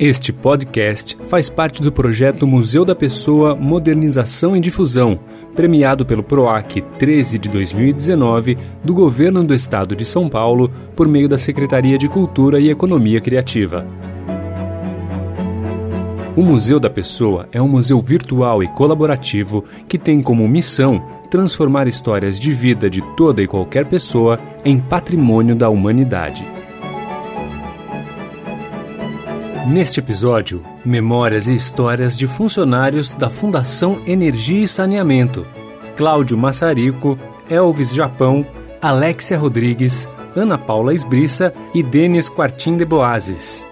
Este podcast faz parte do projeto Museu da Pessoa Modernização e Difusão, premiado pelo PROAC 13 de 2019 do Governo do Estado de São Paulo por meio da Secretaria de Cultura e Economia Criativa. O Museu da Pessoa é um museu virtual e colaborativo que tem como missão transformar histórias de vida de toda e qualquer pessoa em patrimônio da humanidade. Neste episódio, memórias e histórias de funcionários da Fundação Energia e Saneamento. Cláudio Massarico, Elvis Japão, Alexia Rodrigues, Ana Paula Esbriça e Denis Quartim de Boazes.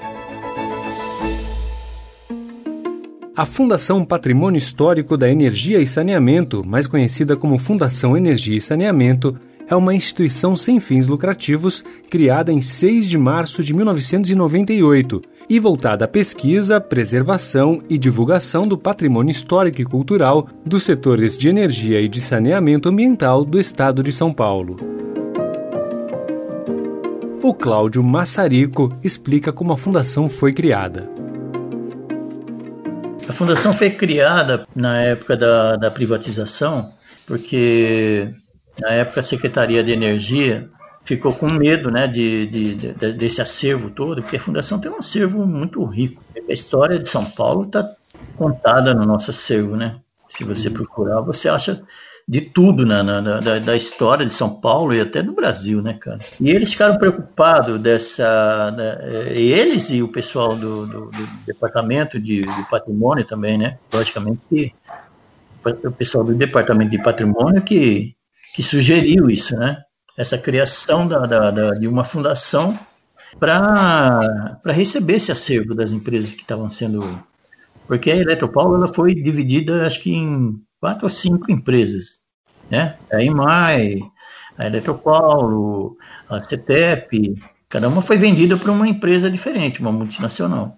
A Fundação Patrimônio Histórico da Energia e Saneamento, mais conhecida como Fundação Energia e Saneamento, é uma instituição sem fins lucrativos criada em 6 de março de 1998 e voltada à pesquisa, preservação e divulgação do patrimônio histórico e cultural dos setores de energia e de saneamento ambiental do estado de São Paulo. O Cláudio Massarico explica como a fundação foi criada. A fundação foi criada na época da, da privatização, porque na época, a Secretaria de Energia ficou com medo né, de, de, de, desse acervo todo, porque a Fundação tem um acervo muito rico. A história de São Paulo está contada no nosso acervo, né? Se você procurar, você acha de tudo na, na, da, da, história de São Paulo e até do Brasil, né, cara? E eles ficaram preocupados dessa. Né, eles e o pessoal do, do, do Departamento de, de, Patrimônio também, né? Logicamente que o pessoal do Departamento de Patrimônio que que sugeriu isso, né? Essa criação da, da, da de uma fundação para receber esse acervo das empresas que estavam sendo. Porque a Eletropaulo ela foi dividida, acho que em quatro ou cinco empresas, né? A IMAI, a Eletropaulo, a CETEP, cada uma foi vendida para uma empresa diferente, uma multinacional.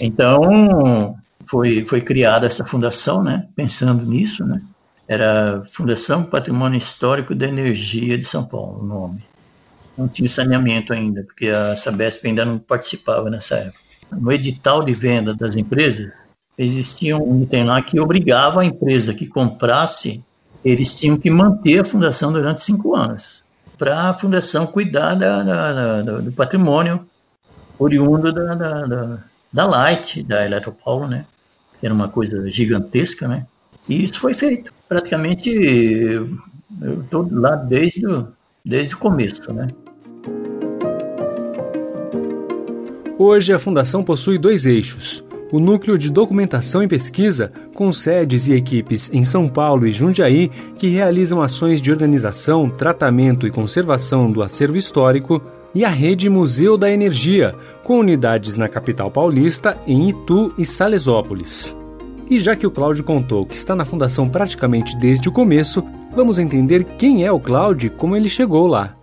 Então, foi, foi criada essa fundação, né? Pensando nisso, né? Era Fundação Patrimônio Histórico da Energia de São Paulo, o nome. Não tinha saneamento ainda, porque a Sabesp ainda não participava nessa época. No edital de venda das empresas, existia um item lá que obrigava a empresa que comprasse, eles tinham que manter a fundação durante cinco anos, para a fundação cuidar da, da, da, do patrimônio oriundo da, da, da Light, da Eletropaulo, né? Era uma coisa gigantesca, né? E isso foi feito. Praticamente eu estou lá desde, desde o começo, né? Hoje a Fundação possui dois eixos. O Núcleo de Documentação e Pesquisa, com sedes e equipes em São Paulo e Jundiaí, que realizam ações de organização, tratamento e conservação do acervo histórico, e a Rede Museu da Energia, com unidades na capital paulista, em Itu e Salesópolis. E já que o Cláudio contou que está na fundação praticamente desde o começo, vamos entender quem é o Cláudio e como ele chegou lá.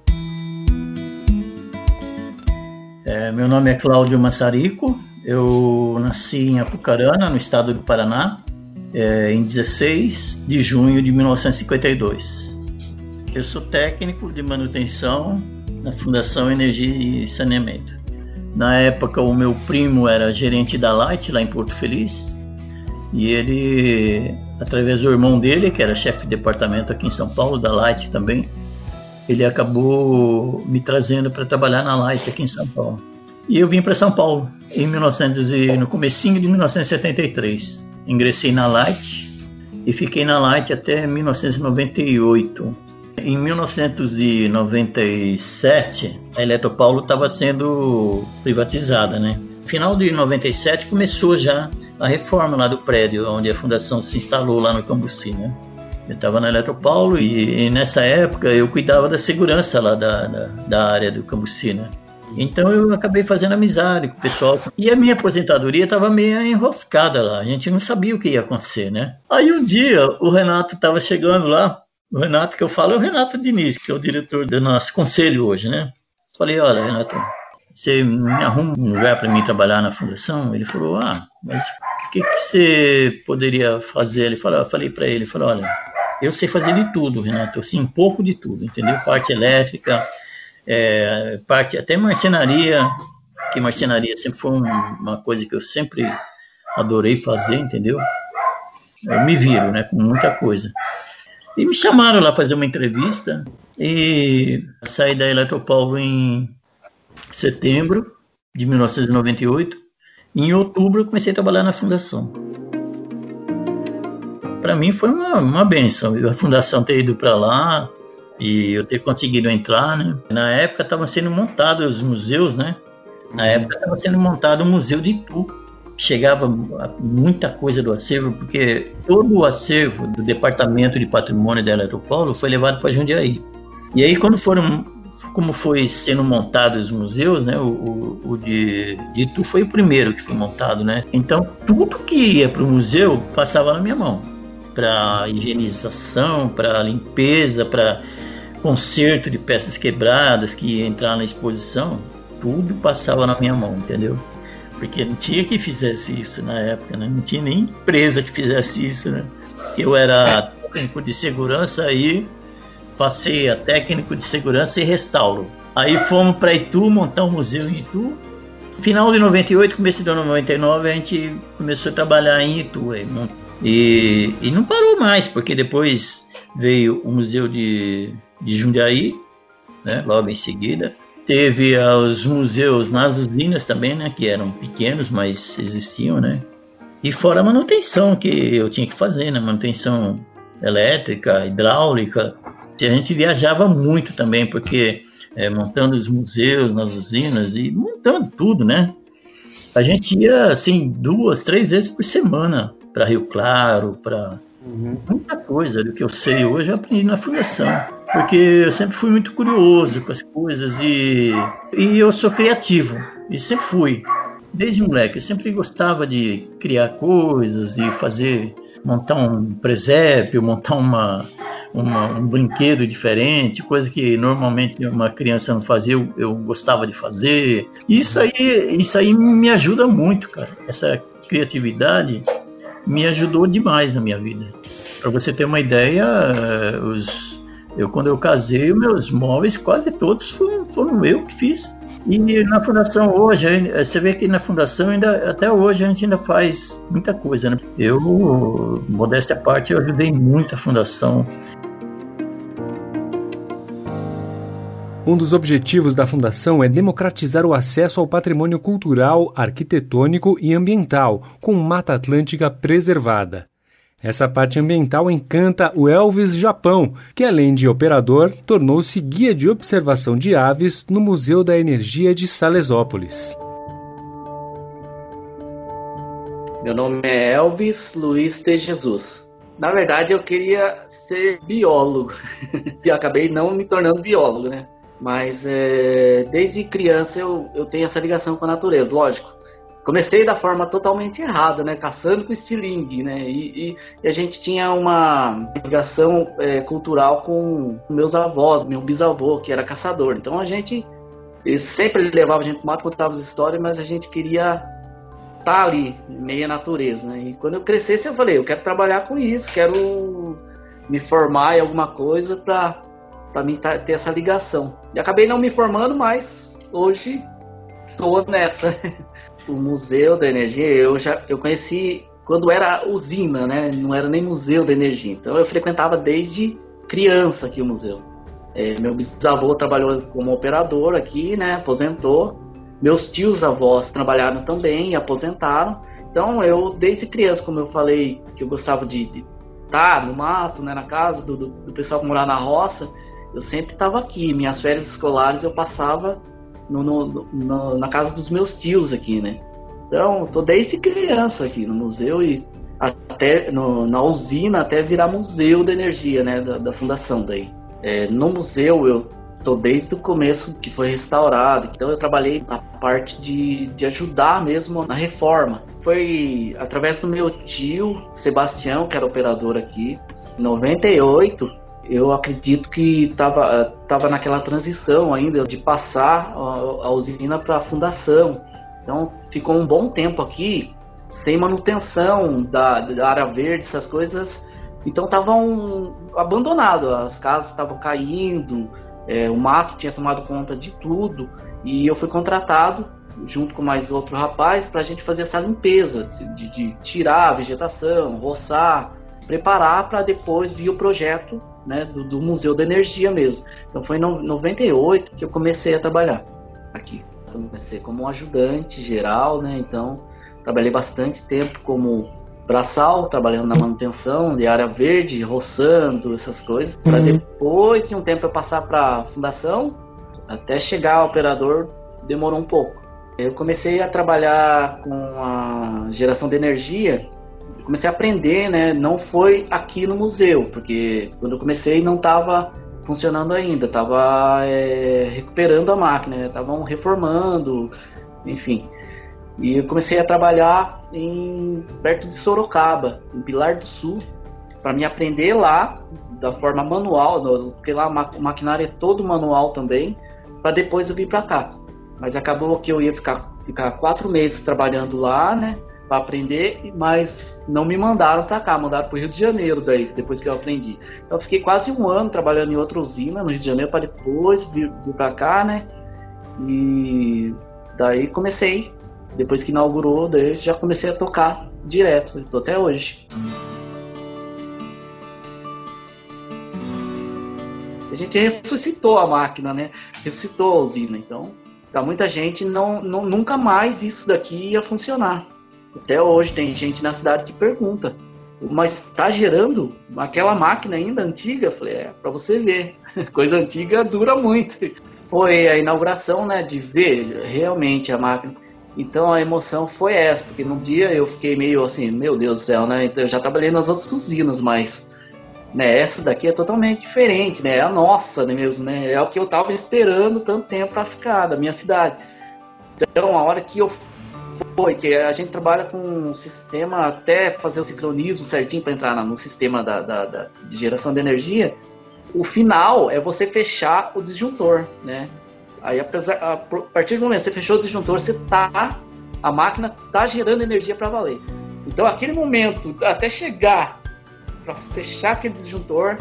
É, meu nome é Cláudio Massarico, eu nasci em Apucarana, no estado do Paraná, é, em 16 de junho de 1952. Eu sou técnico de manutenção na Fundação Energia e Saneamento. Na época, o meu primo era gerente da Light, lá em Porto Feliz, e ele, através do irmão dele, que era chefe de departamento aqui em São Paulo, da Light também, ele acabou me trazendo para trabalhar na Light aqui em São Paulo. E eu vim para São Paulo em 1900 e, no comecinho de 1973. Ingressei na Light e fiquei na Light até 1998. Em 1997, a Eletropaulo estava sendo privatizada, né? Final de 97 começou já a reforma lá do prédio onde a fundação se instalou lá no Cambuci, né? Eu estava na Eletropaulo e, e, nessa época eu cuidava da segurança lá da, da, da área do Cambuci, né? Então eu acabei fazendo amizade com o pessoal. E a minha aposentadoria estava meio enroscada lá. A gente não sabia o que ia acontecer, né? Aí um dia o Renato estava chegando lá. O Renato que eu falo é o Renato Diniz, que é o diretor do nosso conselho hoje, né? Falei, olha, Renato, você me arruma um lugar para mim trabalhar na fundação? Ele falou, ah, mas o que, que você poderia fazer? Ele falou, eu falei para ele, falou, olha, eu sei fazer de tudo, Renato, assim, um pouco de tudo, entendeu? Parte elétrica, é, parte até marcenaria, porque marcenaria sempre foi um, uma coisa que eu sempre adorei fazer, entendeu? Eu me viro, né, com muita coisa. E me chamaram lá fazer uma entrevista e saí da Eletropaulo em setembro de 1998. E em outubro eu comecei a trabalhar na fundação. Para mim foi uma, uma benção. A fundação ter ido para lá e eu ter conseguido entrar, né? Na época estavam sendo montados os museus, né? Na época estava sendo montado o Museu de Itu chegava muita coisa do acervo, porque todo o acervo do Departamento de Patrimônio da Eletropaulo foi levado para Jundiaí. E aí, quando foram, como foi sendo montados os museus, né, o, o, o de, de Itu foi o primeiro que foi montado, né? Então, tudo que ia para o museu passava na minha mão, para higienização, para limpeza, para conserto de peças quebradas que ia entrar na exposição, tudo passava na minha mão, entendeu? Porque não tinha que fizesse isso na época, né? não tinha nem empresa que fizesse isso. Né? Eu era técnico de segurança aí, passei a técnico de segurança e restauro. Aí fomos para Itu, montar um museu em Itu. Final de 98, começo de 99, a gente começou a trabalhar em Itu. Aí, e, e não parou mais, porque depois veio o Museu de, de Jundiaí, né, logo em seguida. Teve os museus nas usinas também, né? Que eram pequenos, mas existiam, né? E fora a manutenção que eu tinha que fazer, né? Manutenção elétrica, hidráulica. E a gente viajava muito também, porque é, montando os museus nas usinas e montando tudo, né? A gente ia, assim, duas, três vezes por semana para Rio Claro, para uhum. muita coisa do que eu sei hoje eu aprendi na fundação porque eu sempre fui muito curioso com as coisas e, e eu sou criativo, e sempre fui. Desde moleque, eu sempre gostava de criar coisas, de fazer, montar um presépio, montar uma, uma, um brinquedo diferente, coisa que normalmente uma criança não fazia, eu, eu gostava de fazer. Isso aí, isso aí me ajuda muito, cara. Essa criatividade me ajudou demais na minha vida. Para você ter uma ideia, eh, os eu, quando eu casei, meus móveis quase todos foram, foram eu que fiz. E na fundação hoje, você vê que na fundação ainda até hoje a gente ainda faz muita coisa. Né? Eu, modéstia à parte, eu ajudei muito a fundação. Um dos objetivos da Fundação é democratizar o acesso ao patrimônio cultural, arquitetônico e ambiental, com Mata Atlântica preservada. Essa parte ambiental encanta o Elvis Japão, que além de operador, tornou-se guia de observação de aves no Museu da Energia de Salesópolis. Meu nome é Elvis Luiz de Jesus. Na verdade, eu queria ser biólogo e acabei não me tornando biólogo, né? Mas é, desde criança eu, eu tenho essa ligação com a natureza, lógico comecei da forma totalmente errada, né? Caçando com estilingue, né? E, e, e, a gente tinha uma ligação é, cultural com meus avós, meu bisavô, que era caçador. Então a gente sempre levava a gente pro mato, contava as histórias, mas a gente queria estar tá ali, meia natureza, né? E quando eu crescesse, eu falei, eu quero trabalhar com isso, quero me formar em alguma coisa para para mim tá, ter essa ligação. E acabei não me formando, mas hoje estou nessa. o Museu da Energia, eu já eu conheci quando era usina, né? Não era nem Museu da Energia. Então eu frequentava desde criança aqui o museu. É, meu bisavô trabalhou como operador aqui, né? Aposentou. Meus tios avós trabalharam também e aposentaram. Então eu, desde criança, como eu falei, que eu gostava de estar no mato, né? Na casa do, do, do pessoal que morava na roça, eu sempre estava aqui. Minhas férias escolares eu passava no, no, no, na casa dos meus tios aqui, né? Então, tô desde criança aqui no museu e até no, na usina até virar museu da energia, né? Da, da fundação daí. É, no museu eu tô desde o começo que foi restaurado, então eu trabalhei na parte de, de ajudar mesmo na reforma. Foi através do meu tio Sebastião, que era operador aqui, em 98, eu acredito que estava tava naquela transição ainda de passar a, a usina para a fundação. Então ficou um bom tempo aqui sem manutenção da, da área verde, essas coisas. Então estavam abandonados, as casas estavam caindo, é, o mato tinha tomado conta de tudo e eu fui contratado junto com mais outro rapaz, para a gente fazer essa limpeza, de, de tirar a vegetação, roçar, preparar para depois vir o projeto né, do, do, Museu da Energia mesmo. Então foi em 98 que eu comecei a trabalhar aqui. Comecei como ajudante geral, né? Então trabalhei bastante tempo como braçal, trabalhando na manutenção de área verde, roçando, essas coisas. Para uhum. depois de um tempo eu passar para fundação, até chegar ao operador demorou um pouco. Eu comecei a trabalhar com a geração de energia comecei a aprender, né? Não foi aqui no museu, porque quando eu comecei não estava funcionando ainda, estava é, recuperando a máquina, estavam né? reformando, enfim. E eu comecei a trabalhar em perto de Sorocaba, em Pilar do Sul, para me aprender lá da forma manual, porque lá o maquinário é todo manual também, para depois eu vir para cá. Mas acabou que eu ia ficar, ficar quatro meses trabalhando lá, né? Para aprender, mas não me mandaram para cá, mandaram para o Rio de Janeiro daí, depois que eu aprendi. Então eu fiquei quase um ano trabalhando em outra usina no Rio de Janeiro para depois vir, vir para cá, né? E daí comecei, depois que inaugurou, daí já comecei a tocar direto, estou até hoje. A gente ressuscitou a máquina, né? Ressuscitou a usina, então para muita gente não, não, nunca mais isso daqui ia funcionar. Até hoje tem gente na cidade que pergunta, mas está gerando aquela máquina ainda antiga? Eu falei, é, para você ver, coisa antiga dura muito. Foi a inauguração, né, de ver realmente a máquina. Então a emoção foi essa, porque no dia eu fiquei meio assim, meu Deus do céu, né? Então eu já trabalhei nas outras usinas, mas né, essa daqui é totalmente diferente, né? É a nossa, né, mesmo, né? É o que eu tava esperando tanto tempo para ficar da minha cidade. Então a hora que eu foi que a gente trabalha com um sistema até fazer o sincronismo certinho para entrar no sistema da, da, da, de geração de energia. O final é você fechar o disjuntor, né? Aí apesar, a partir do momento que você fechou o disjuntor, você tá a máquina tá gerando energia para valer. Então aquele momento até chegar para fechar aquele disjuntor,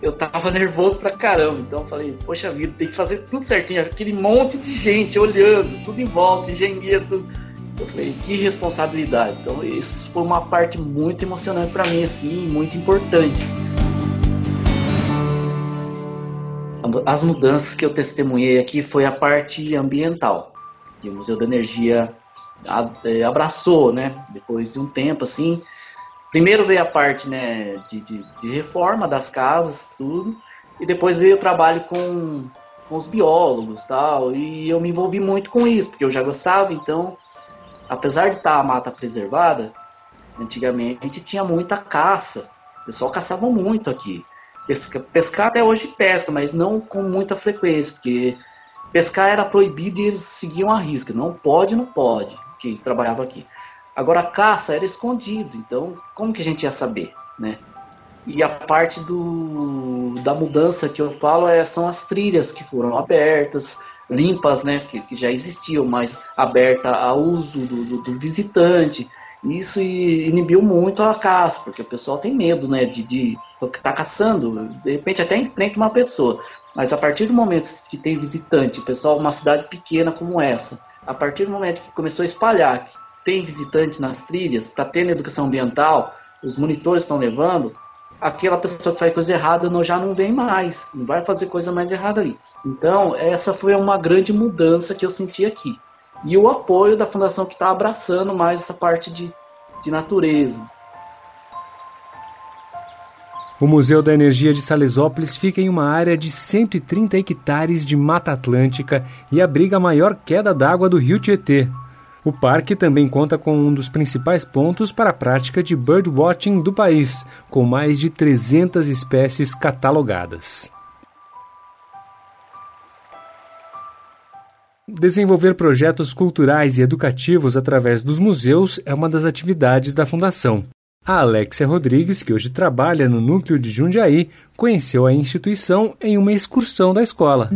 eu tava nervoso pra caramba. Então falei, poxa vida, tem que fazer tudo certinho. Aquele monte de gente olhando, tudo em volta, engenheiro, tudo eu falei, que responsabilidade. Então, isso foi uma parte muito emocionante para mim, assim, muito importante. As mudanças que eu testemunhei aqui foi a parte ambiental, que o Museu da Energia é, abraçou, né? Depois de um tempo, assim. Primeiro veio a parte, né, de, de, de reforma das casas, tudo, e depois veio o trabalho com, com os biólogos, tal. E eu me envolvi muito com isso, porque eu já gostava, então apesar de estar a mata preservada, antigamente tinha muita caça. O pessoal caçava muito aqui. Pesca, pescar até hoje pesca, mas não com muita frequência, porque pescar era proibido e eles seguiam a risca. Não pode, não pode, que trabalhava aqui. Agora a caça era escondido, então como que a gente ia saber, né? E a parte do, da mudança que eu falo é, são as trilhas que foram abertas, limpas, né, que, que já existiam, mas aberta ao uso do, do, do, visitante. Isso inibiu muito a caça, porque o pessoal tem medo, né, de, de tá caçando, de repente até enfrenta uma pessoa. Mas a partir do momento que tem visitante, o pessoal, uma cidade pequena como essa, a partir do momento que começou a espalhar, que tem visitantes nas trilhas, está tendo educação ambiental, os monitores estão levando, aquela pessoa que faz coisa errada não, já não vem mais, não vai fazer coisa mais errada ali. Então, essa foi uma grande mudança que eu senti aqui. E o apoio da fundação que está abraçando mais essa parte de, de natureza. O Museu da Energia de Salesópolis fica em uma área de 130 hectares de Mata Atlântica e abriga a maior queda d'água do rio Tietê, o parque também conta com um dos principais pontos para a prática de birdwatching do país, com mais de 300 espécies catalogadas. Desenvolver projetos culturais e educativos através dos museus é uma das atividades da Fundação. A Alexia Rodrigues, que hoje trabalha no núcleo de Jundiaí, conheceu a instituição em uma excursão da escola.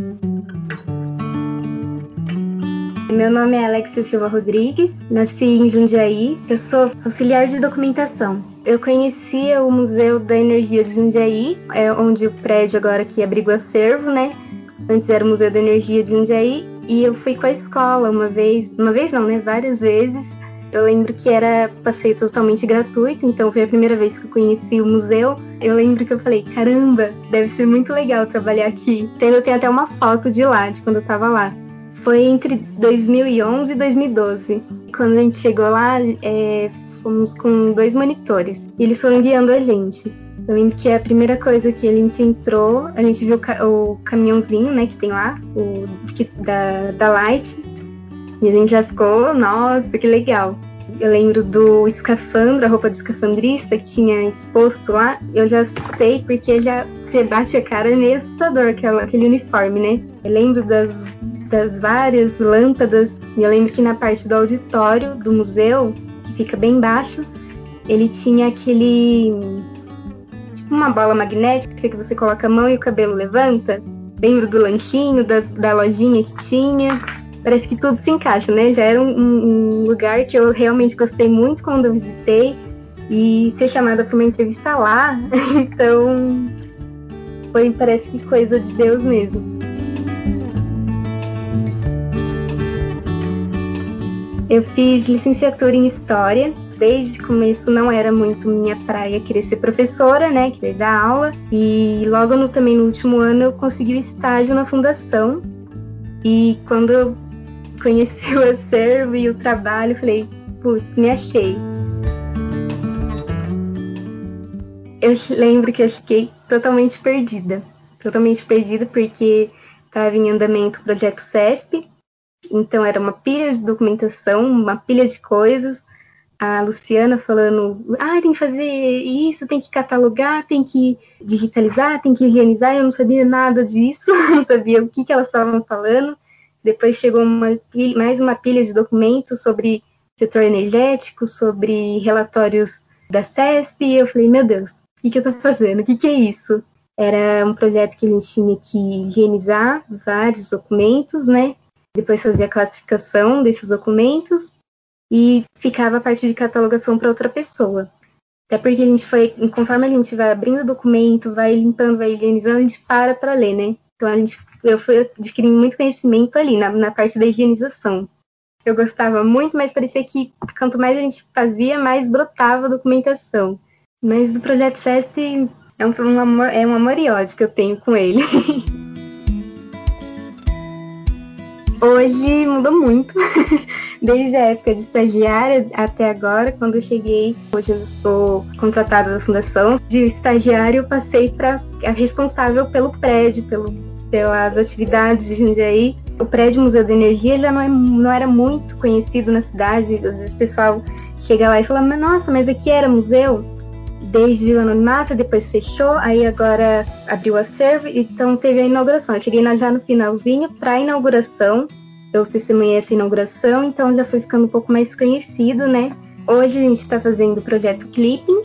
Meu nome é Alexia Silva Rodrigues, nasci em Jundiaí, eu sou auxiliar de documentação. Eu conhecia o Museu da Energia de Jundiaí, é onde o prédio agora aqui abriga o acervo, né? Antes era o Museu da Energia de Jundiaí, E eu fui com a escola uma vez, uma vez não, né? Várias vezes. Eu lembro que era passeio totalmente gratuito, então foi a primeira vez que eu conheci o museu. Eu lembro que eu falei, caramba, deve ser muito legal trabalhar aqui. Então, eu tenho até uma foto de lá, de quando eu tava lá. Foi entre 2011 e 2012. Quando a gente chegou lá, é, fomos com dois monitores. E eles foram guiando a gente. Eu lembro que a primeira coisa que a gente entrou, a gente viu o caminhãozinho, né, que tem lá, o da, da Light. E a gente já ficou, nossa, que legal. Eu lembro do escafandro, a roupa do escafandrista que tinha exposto lá. Eu já sei porque já você bate a cara, é meio assustador aquele uniforme, né? Eu lembro das, das várias lâmpadas. E eu lembro que na parte do auditório do museu, que fica bem embaixo, ele tinha aquele uma bola magnética que você coloca a mão e o cabelo levanta. Lembro do lanchinho, da, da lojinha que tinha. Parece que tudo se encaixa, né? Já era um, um lugar que eu realmente gostei muito quando eu visitei. E ser chamada para uma entrevista lá, então foi, parece que coisa de Deus mesmo. Eu fiz licenciatura em História desde o começo não era muito minha praia querer ser professora, né, querer dar aula. E logo no, também no último ano eu consegui o estágio na fundação. E quando eu conheci o acervo e o trabalho, eu falei, putz, me achei. Eu lembro que eu fiquei totalmente perdida. Totalmente perdida porque estava em andamento o projeto CESP, então era uma pilha de documentação, uma pilha de coisas a Luciana falando, ah, tem que fazer isso, tem que catalogar, tem que digitalizar, tem que higienizar, eu não sabia nada disso, não sabia o que, que elas estavam falando. Depois chegou uma, mais uma pilha de documentos sobre setor energético, sobre relatórios da CESP, e eu falei, meu Deus, o que, que eu estou fazendo? O que, que é isso? Era um projeto que a gente tinha que higienizar vários documentos, né? Depois fazer a classificação desses documentos e ficava a parte de catalogação para outra pessoa. Até porque a gente foi, conforme a gente vai abrindo o documento, vai limpando, vai higienizando, a gente para para ler, né? Então a gente, eu fui adquirindo muito conhecimento ali na, na parte da higienização. Eu gostava muito, mas parecia que quanto mais a gente fazia, mais brotava a documentação. Mas o projeto FEST é um, um amor, é um amor e ódio que eu tenho com ele. Hoje mudou muito, desde a época de estagiária até agora, quando eu cheguei. Hoje eu sou contratada da fundação. De estagiário, eu passei para a responsável pelo prédio, pelo, pelas atividades de Jundiaí. O prédio Museu da Energia já não, é, não era muito conhecido na cidade. Às vezes o pessoal chega lá e fala: Mas nossa, mas aqui era museu? Desde o anonimato, depois fechou, aí agora abriu o acervo, então teve a inauguração. Eu cheguei já no finalzinho para a inauguração, eu testemunhei essa inauguração, então já foi ficando um pouco mais conhecido, né? Hoje a gente está fazendo o projeto Clipping,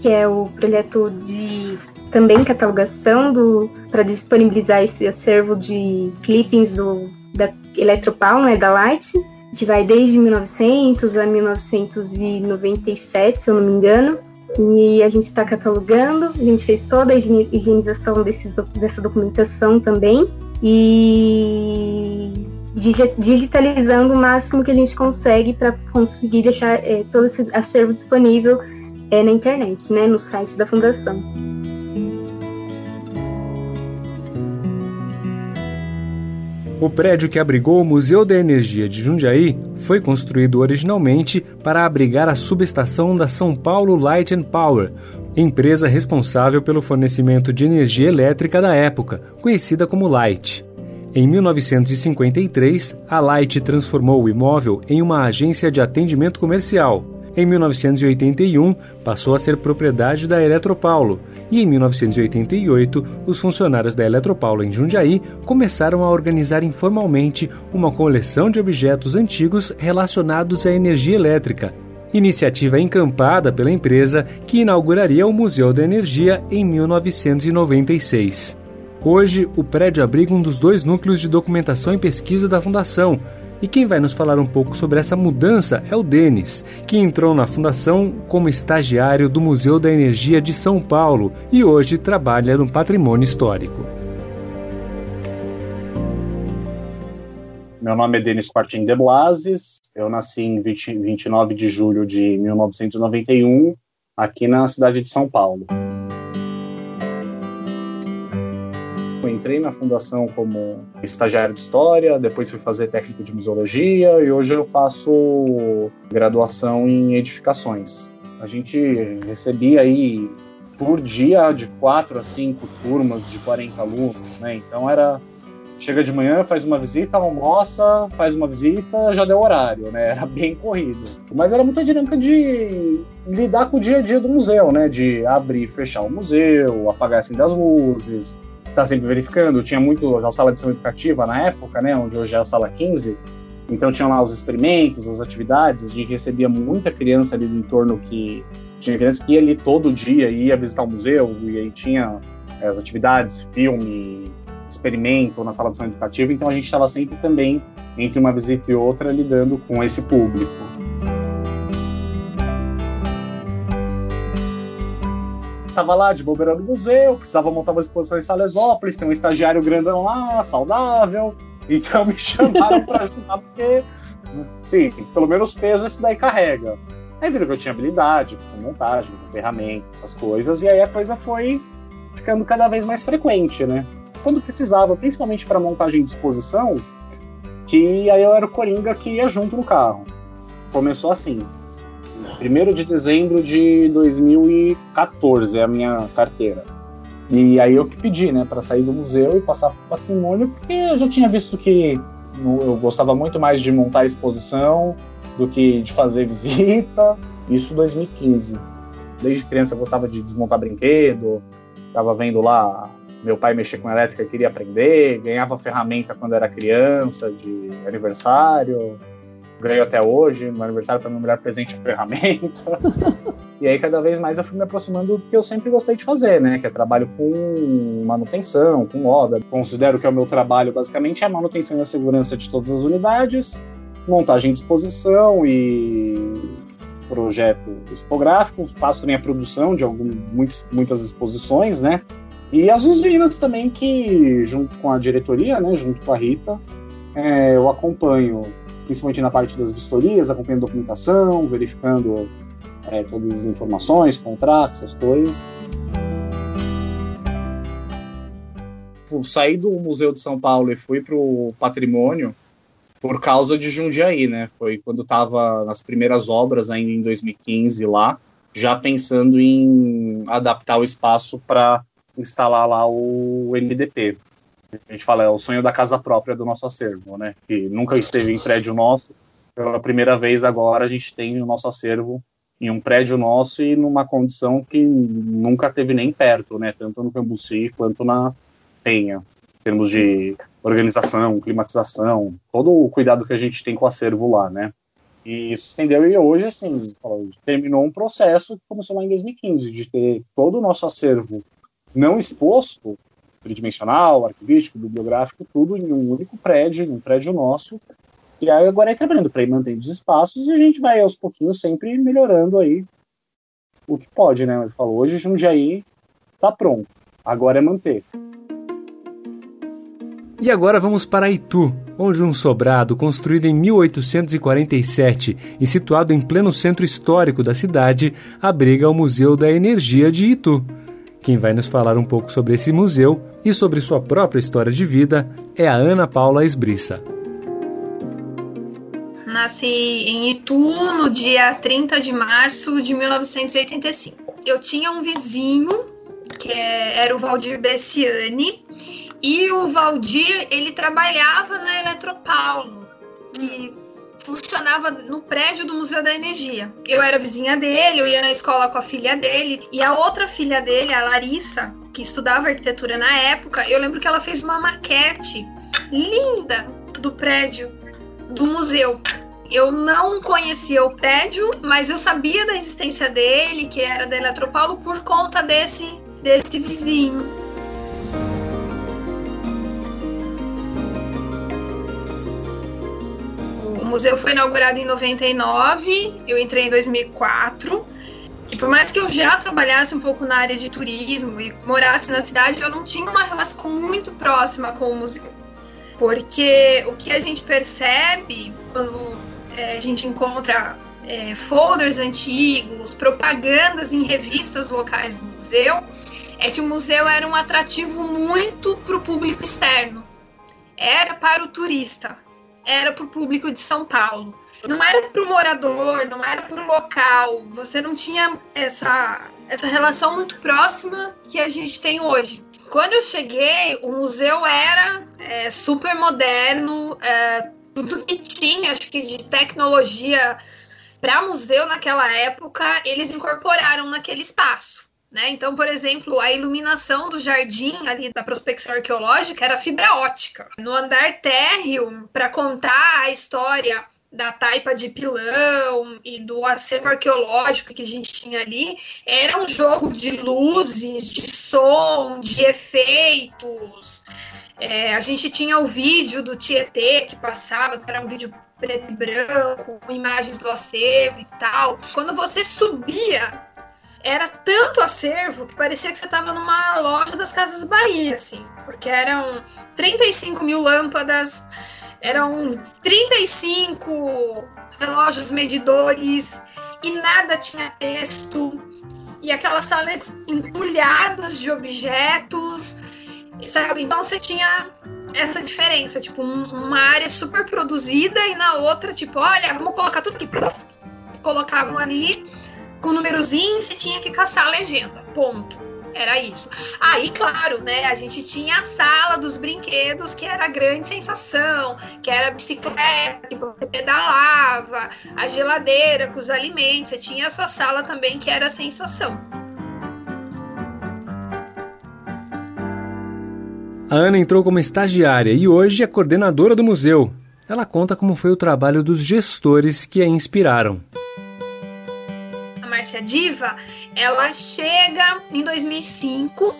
que é o projeto de também catalogação do para disponibilizar esse acervo de clippings do da Eletropaulo, né, da Light, que vai desde 1900 a 1997, se eu não me engano. E a gente está catalogando, a gente fez toda a higienização desses, dessa documentação também e digitalizando o máximo que a gente consegue para conseguir deixar é, todo esse acervo disponível é, na internet, né, no site da Fundação. O prédio que abrigou o Museu da Energia de Jundiaí foi construído originalmente para abrigar a subestação da São Paulo Light and Power, empresa responsável pelo fornecimento de energia elétrica da época, conhecida como Light. Em 1953, a Light transformou o imóvel em uma agência de atendimento comercial em 1981, passou a ser propriedade da Eletropaulo e em 1988, os funcionários da Eletropaulo em Jundiaí começaram a organizar informalmente uma coleção de objetos antigos relacionados à energia elétrica. Iniciativa encampada pela empresa que inauguraria o Museu da Energia em 1996. Hoje, o prédio abriga um dos dois núcleos de documentação e pesquisa da Fundação, e quem vai nos falar um pouco sobre essa mudança é o Denis, que entrou na fundação como estagiário do Museu da Energia de São Paulo e hoje trabalha no patrimônio histórico. Meu nome é Denis Quartin de Blases, eu nasci em 20, 29 de julho de 1991, aqui na cidade de São Paulo. Eu entrei na fundação como estagiário de história, depois fui fazer técnico de museologia e hoje eu faço graduação em edificações. A gente recebia aí por dia de quatro a cinco turmas de 40 alunos, né? Então era chega de manhã, faz uma visita, almoça, faz uma visita, já deu horário, né? Era bem corrido. Mas era muita dinâmica de lidar com o dia a dia do museu, né? De abrir e fechar o museu, apagar assim das luzes, estar tá sempre verificando. Tinha muito a sala de ação educativa na época, né? Onde hoje é a sala 15. Então tinham lá os experimentos, as atividades, a gente recebia muita criança ali no entorno que tinha criança que ia ali todo dia, ia visitar o museu, e aí tinha eh, as atividades, filme, experimento na sala de ação educativa, então a gente estava sempre também, entre uma visita e outra, lidando com esse público. Estava lá de bobeira no museu, precisava montar uma exposição em Salesópolis, tem um estagiário grandão lá, saudável, então me chamaram para ajudar, porque, sim, pelo menos peso esse daí carrega. Aí viram que eu tinha habilidade com montagem, com ferramentas, essas coisas, e aí a coisa foi ficando cada vez mais frequente, né? quando precisava, principalmente para montagem de exposição, que aí eu era o Coringa que ia junto no carro. Começou assim. 1 de dezembro de 2014 é a minha carteira. E aí eu que pedi, né, para sair do museu e passar para o patrimônio, porque eu já tinha visto que eu gostava muito mais de montar exposição do que de fazer visita. Isso 2015. Desde criança eu gostava de desmontar brinquedo, estava vendo lá meu pai mexia com elétrica queria aprender, ganhava ferramenta quando era criança, de aniversário, ganho até hoje, no aniversário para meu melhor presente é ferramenta. e aí cada vez mais eu fui me aproximando do que eu sempre gostei de fazer, né, que é trabalho com manutenção, com obra. Considero que é o meu trabalho basicamente é a manutenção e a segurança de todas as unidades, montagem de exposição e projeto expográfico, faço também a produção de algumas, muitas, muitas exposições, né? E as usinas também, que junto com a diretoria, né, junto com a Rita, é, eu acompanho, principalmente na parte das vistorias, acompanho documentação, verificando é, todas as informações, contratos, essas coisas. Saí do Museu de São Paulo e fui para o Patrimônio por causa de Jundiaí, né? Foi quando estava nas primeiras obras, ainda em 2015 lá, já pensando em adaptar o espaço para instalar lá o MDP. A gente fala, é o sonho da casa própria do nosso acervo, né? Que nunca esteve em prédio nosso. Pela primeira vez agora a gente tem o nosso acervo em um prédio nosso e numa condição que nunca teve nem perto, né? Tanto no Cambuci quanto na Penha, em termos de organização, climatização, todo o cuidado que a gente tem com o acervo lá, né? E isso estendeu e hoje, assim, terminou um processo que começou lá em 2015, de ter todo o nosso acervo não exposto, tridimensional, arquivístico, bibliográfico, tudo em um único prédio, um prédio nosso. E aí agora é trabalhando para ir mantendo os espaços e a gente vai aos pouquinhos sempre melhorando aí o que pode, né? Mas falou, hoje Jundiaí está pronto, agora é manter. E agora vamos para Itu, onde um sobrado construído em 1847 e situado em pleno centro histórico da cidade abriga o Museu da Energia de Itu. Quem vai nos falar um pouco sobre esse museu e sobre sua própria história de vida é a Ana Paula Esbriça. Nasci em Itu no dia 30 de março de 1985. Eu tinha um vizinho que é, era o Valdir Bessiani e o Valdir ele trabalhava na Eletropaulo, que funcionava no prédio do Museu da Energia. Eu era vizinha dele, eu ia na escola com a filha dele, e a outra filha dele, a Larissa, que estudava arquitetura na época, eu lembro que ela fez uma maquete linda do prédio do museu. Eu não conhecia o prédio, mas eu sabia da existência dele, que era da Eletropaulo, por conta desse, desse vizinho. museu foi inaugurado em 99, eu entrei em 2004. E por mais que eu já trabalhasse um pouco na área de turismo e morasse na cidade, eu não tinha uma relação muito próxima com o museu. Porque o que a gente percebe quando é, a gente encontra é, folders antigos, propagandas em revistas locais do museu, é que o museu era um atrativo muito para o público externo. Era para o turista, era para o público de São Paulo. Não era para o morador, não era para o local. Você não tinha essa, essa relação muito próxima que a gente tem hoje. Quando eu cheguei, o museu era é, super moderno, é, tudo que tinha, acho que de tecnologia para museu naquela época, eles incorporaram naquele espaço. Né? Então, por exemplo, a iluminação do jardim ali da prospecção arqueológica era fibra ótica. No andar térreo, para contar a história da taipa de pilão e do acervo arqueológico que a gente tinha ali, era um jogo de luzes, de som, de efeitos. É, a gente tinha o vídeo do Tietê que passava, que era um vídeo preto e branco, com imagens do acervo e tal. Quando você subia, era tanto acervo que parecia que você estava numa loja das Casas Bahia, assim, porque eram 35 mil lâmpadas, eram 35 relógios medidores e nada tinha texto. E aquelas salas empulhadas de objetos, sabe? Então você tinha essa diferença, tipo, uma área super produzida e na outra, tipo, olha, vamos colocar tudo aqui. Colocavam ali com o númerozinho e você tinha que caçar a legenda. Ponto. Era isso. Aí, claro, né? A gente tinha a sala dos brinquedos, que era a grande sensação, que era a bicicleta, que você pedalava, a geladeira com os alimentos. Você tinha essa sala também que era a sensação. A Ana entrou como estagiária e hoje é coordenadora do museu. Ela conta como foi o trabalho dos gestores que a inspiraram. Márcia Diva, ela chega em 2005.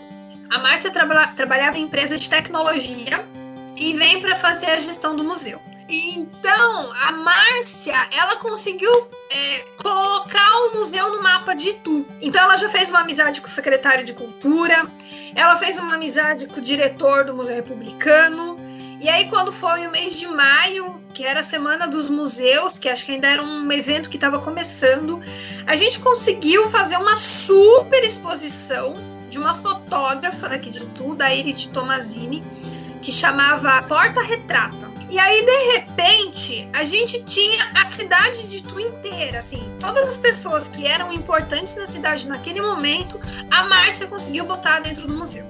A Márcia traba trabalhava em empresa de tecnologia e vem para fazer a gestão do museu. Então, a Márcia, ela conseguiu é, colocar o museu no mapa de Itu. Então, ela já fez uma amizade com o secretário de Cultura, ela fez uma amizade com o diretor do Museu Republicano. E aí, quando foi o mês de maio, que era a Semana dos Museus, que acho que ainda era um evento que estava começando, a gente conseguiu fazer uma super exposição de uma fotógrafa daqui de tudo, a Irit Tomazini, que chamava Porta Retrata. E aí, de repente, a gente tinha a cidade de Tu inteira, assim, todas as pessoas que eram importantes na cidade naquele momento, a Márcia conseguiu botar dentro do museu.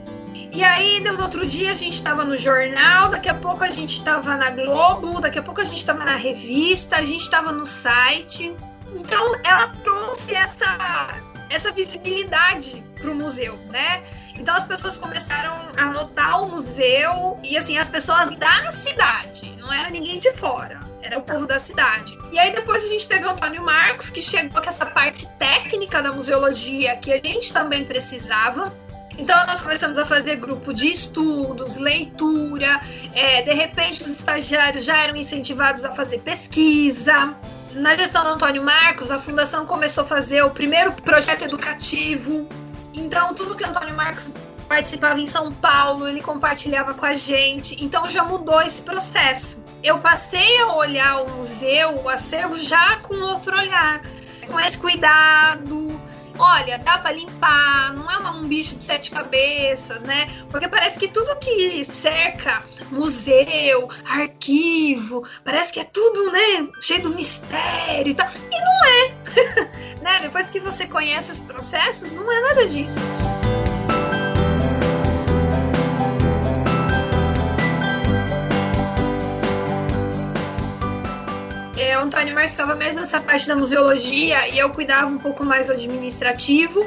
E aí, no outro dia, a gente estava no jornal, daqui a pouco a gente estava na Globo, daqui a pouco a gente estava na revista, a gente estava no site. Então, ela trouxe essa, essa visibilidade para o museu, né? Então as pessoas começaram a notar o museu e assim, as pessoas da cidade, não era ninguém de fora, era o povo da cidade. E aí depois a gente teve o Antônio Marcos, que chegou com essa parte técnica da museologia que a gente também precisava. Então nós começamos a fazer grupo de estudos, leitura, é, de repente os estagiários já eram incentivados a fazer pesquisa. Na gestão do Antônio Marcos, a fundação começou a fazer o primeiro projeto educativo então, tudo que o Antônio Marcos participava em São Paulo, ele compartilhava com a gente. Então, já mudou esse processo. Eu passei a olhar o museu, o acervo, já com outro olhar, com esse cuidado. Olha, dá para limpar, não é um bicho de sete cabeças, né? Porque parece que tudo que cerca museu, arquivo, parece que é tudo, né, cheio do mistério e tal. E não é. né? Depois que você conhece os processos, não é nada disso. É, Antônio marcava mesmo essa parte da museologia e eu cuidava um pouco mais do administrativo.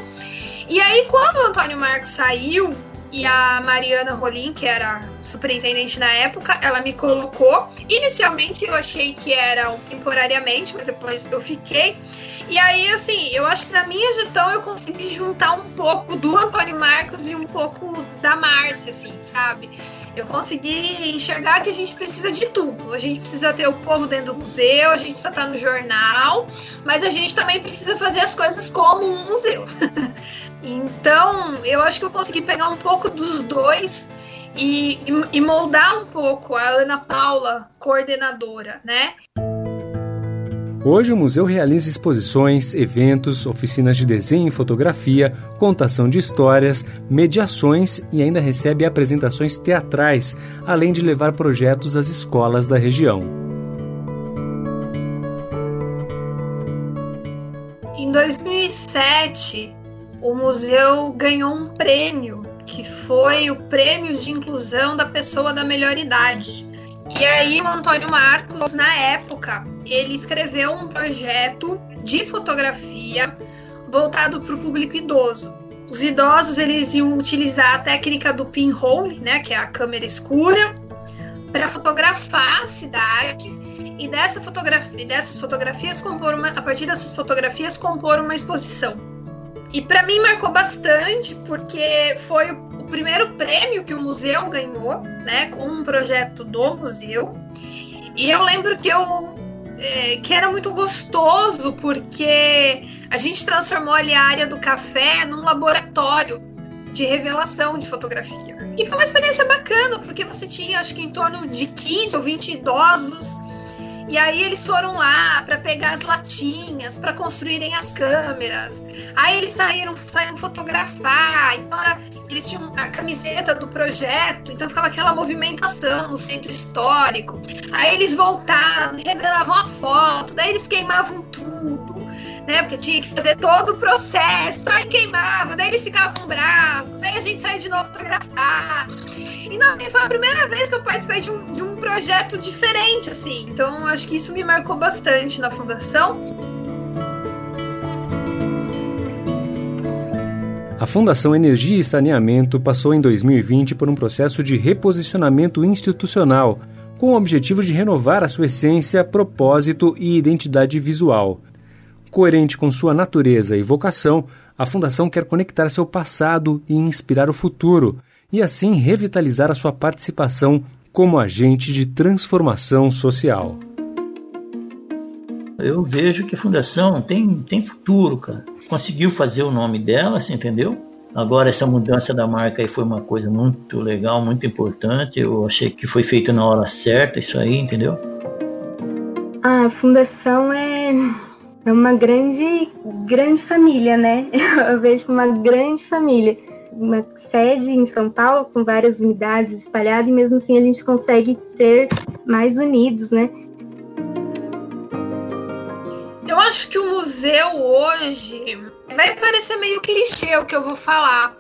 E aí, quando o Antônio Marcos saiu, e a Mariana Rolim, que era superintendente na época, ela me colocou. Inicialmente eu achei que era temporariamente, mas depois eu fiquei. E aí, assim, eu acho que na minha gestão eu consegui juntar um pouco do Antônio Marcos e um pouco da Márcia, assim, sabe? Eu consegui enxergar que a gente precisa de tudo. A gente precisa ter o povo dentro do museu, a gente precisa estar no jornal, mas a gente também precisa fazer as coisas como um museu. então, eu acho que eu consegui pegar um pouco dos dois e, e moldar um pouco a Ana Paula, coordenadora, né? Hoje o museu realiza exposições, eventos, oficinas de desenho e fotografia, contação de histórias, mediações e ainda recebe apresentações teatrais, além de levar projetos às escolas da região. Em 2007, o museu ganhou um prêmio, que foi o Prêmio de Inclusão da Pessoa da Melhor Idade. E aí o Antônio Marcos, na época, ele escreveu um projeto de fotografia voltado para o público idoso. Os idosos eles iam utilizar a técnica do pinhole, né, que é a câmera escura, para fotografar a cidade e dessa fotografia, dessas fotografias compor uma, a partir dessas fotografias compor uma exposição. E para mim marcou bastante porque foi o primeiro prêmio que o museu ganhou, né, com um projeto do museu. E eu lembro que eu é, que era muito gostoso porque a gente transformou ali a área do café num laboratório de revelação de fotografia. E foi uma experiência bacana, porque você tinha acho que em torno de 15 ou 20 idosos e aí eles foram lá para pegar as latinhas, para construírem as câmeras. Aí eles saíram, saíram fotografar. Então era, eles tinham a camiseta do projeto, então ficava aquela movimentação no centro histórico. Aí eles voltavam, revelavam a foto, daí eles queimavam tudo né? Porque tinha que fazer todo o processo, aí queimava, daí eles ficavam bravos, aí a gente saía de novo fotografar. E não, foi a primeira vez que eu participei de um, de um projeto diferente, assim. Então, acho que isso me marcou bastante na fundação. A Fundação Energia e Saneamento passou em 2020 por um processo de reposicionamento institucional, com o objetivo de renovar a sua essência, propósito e identidade visual. Coerente com sua natureza e vocação, a Fundação quer conectar seu passado e inspirar o futuro, e assim revitalizar a sua participação como agente de transformação social. Eu vejo que a Fundação tem, tem futuro, cara. Conseguiu fazer o nome dela, você entendeu? Agora, essa mudança da marca aí foi uma coisa muito legal, muito importante. Eu achei que foi feito na hora certa, isso aí, entendeu? A fundação é é uma grande, grande família, né? Eu vejo uma grande família. Uma sede em São Paulo com várias unidades espalhadas e mesmo assim a gente consegue ser mais unidos, né? Eu acho que o museu hoje vai parecer meio clichê o que eu vou falar,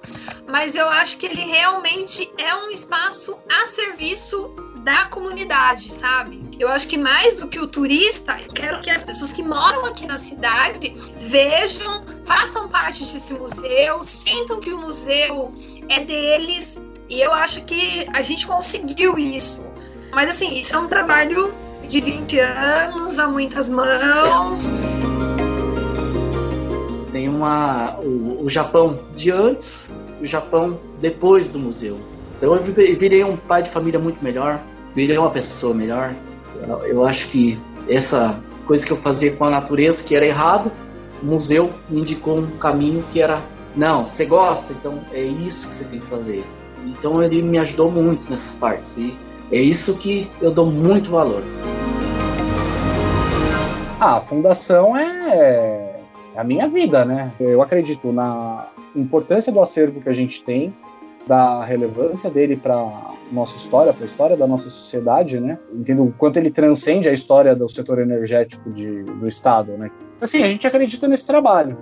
mas eu acho que ele realmente é um espaço a serviço da comunidade, sabe? Eu acho que mais do que o turista, eu quero que as pessoas que moram aqui na cidade vejam, façam parte desse museu, sintam que o museu é deles. E eu acho que a gente conseguiu isso. Mas assim, isso é um trabalho de 20 anos, a muitas mãos. Tem uma. O, o Japão de antes, o Japão depois do museu. Então eu virei um pai de família muito melhor, uma pessoa melhor. Eu acho que essa coisa que eu fazia com a natureza, que era errado, o museu me indicou um caminho que era, não, você gosta, então é isso que você tem que fazer. Então ele me ajudou muito nessas partes e é isso que eu dou muito valor. Ah, a fundação é, é a minha vida, né? Eu acredito na importância do acervo que a gente tem da relevância dele para nossa história, para a história da nossa sociedade, né? Entendo o quanto ele transcende a história do setor energético de, do Estado, né? Assim, a gente acredita nesse trabalho.